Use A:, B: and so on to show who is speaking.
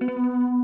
A: Música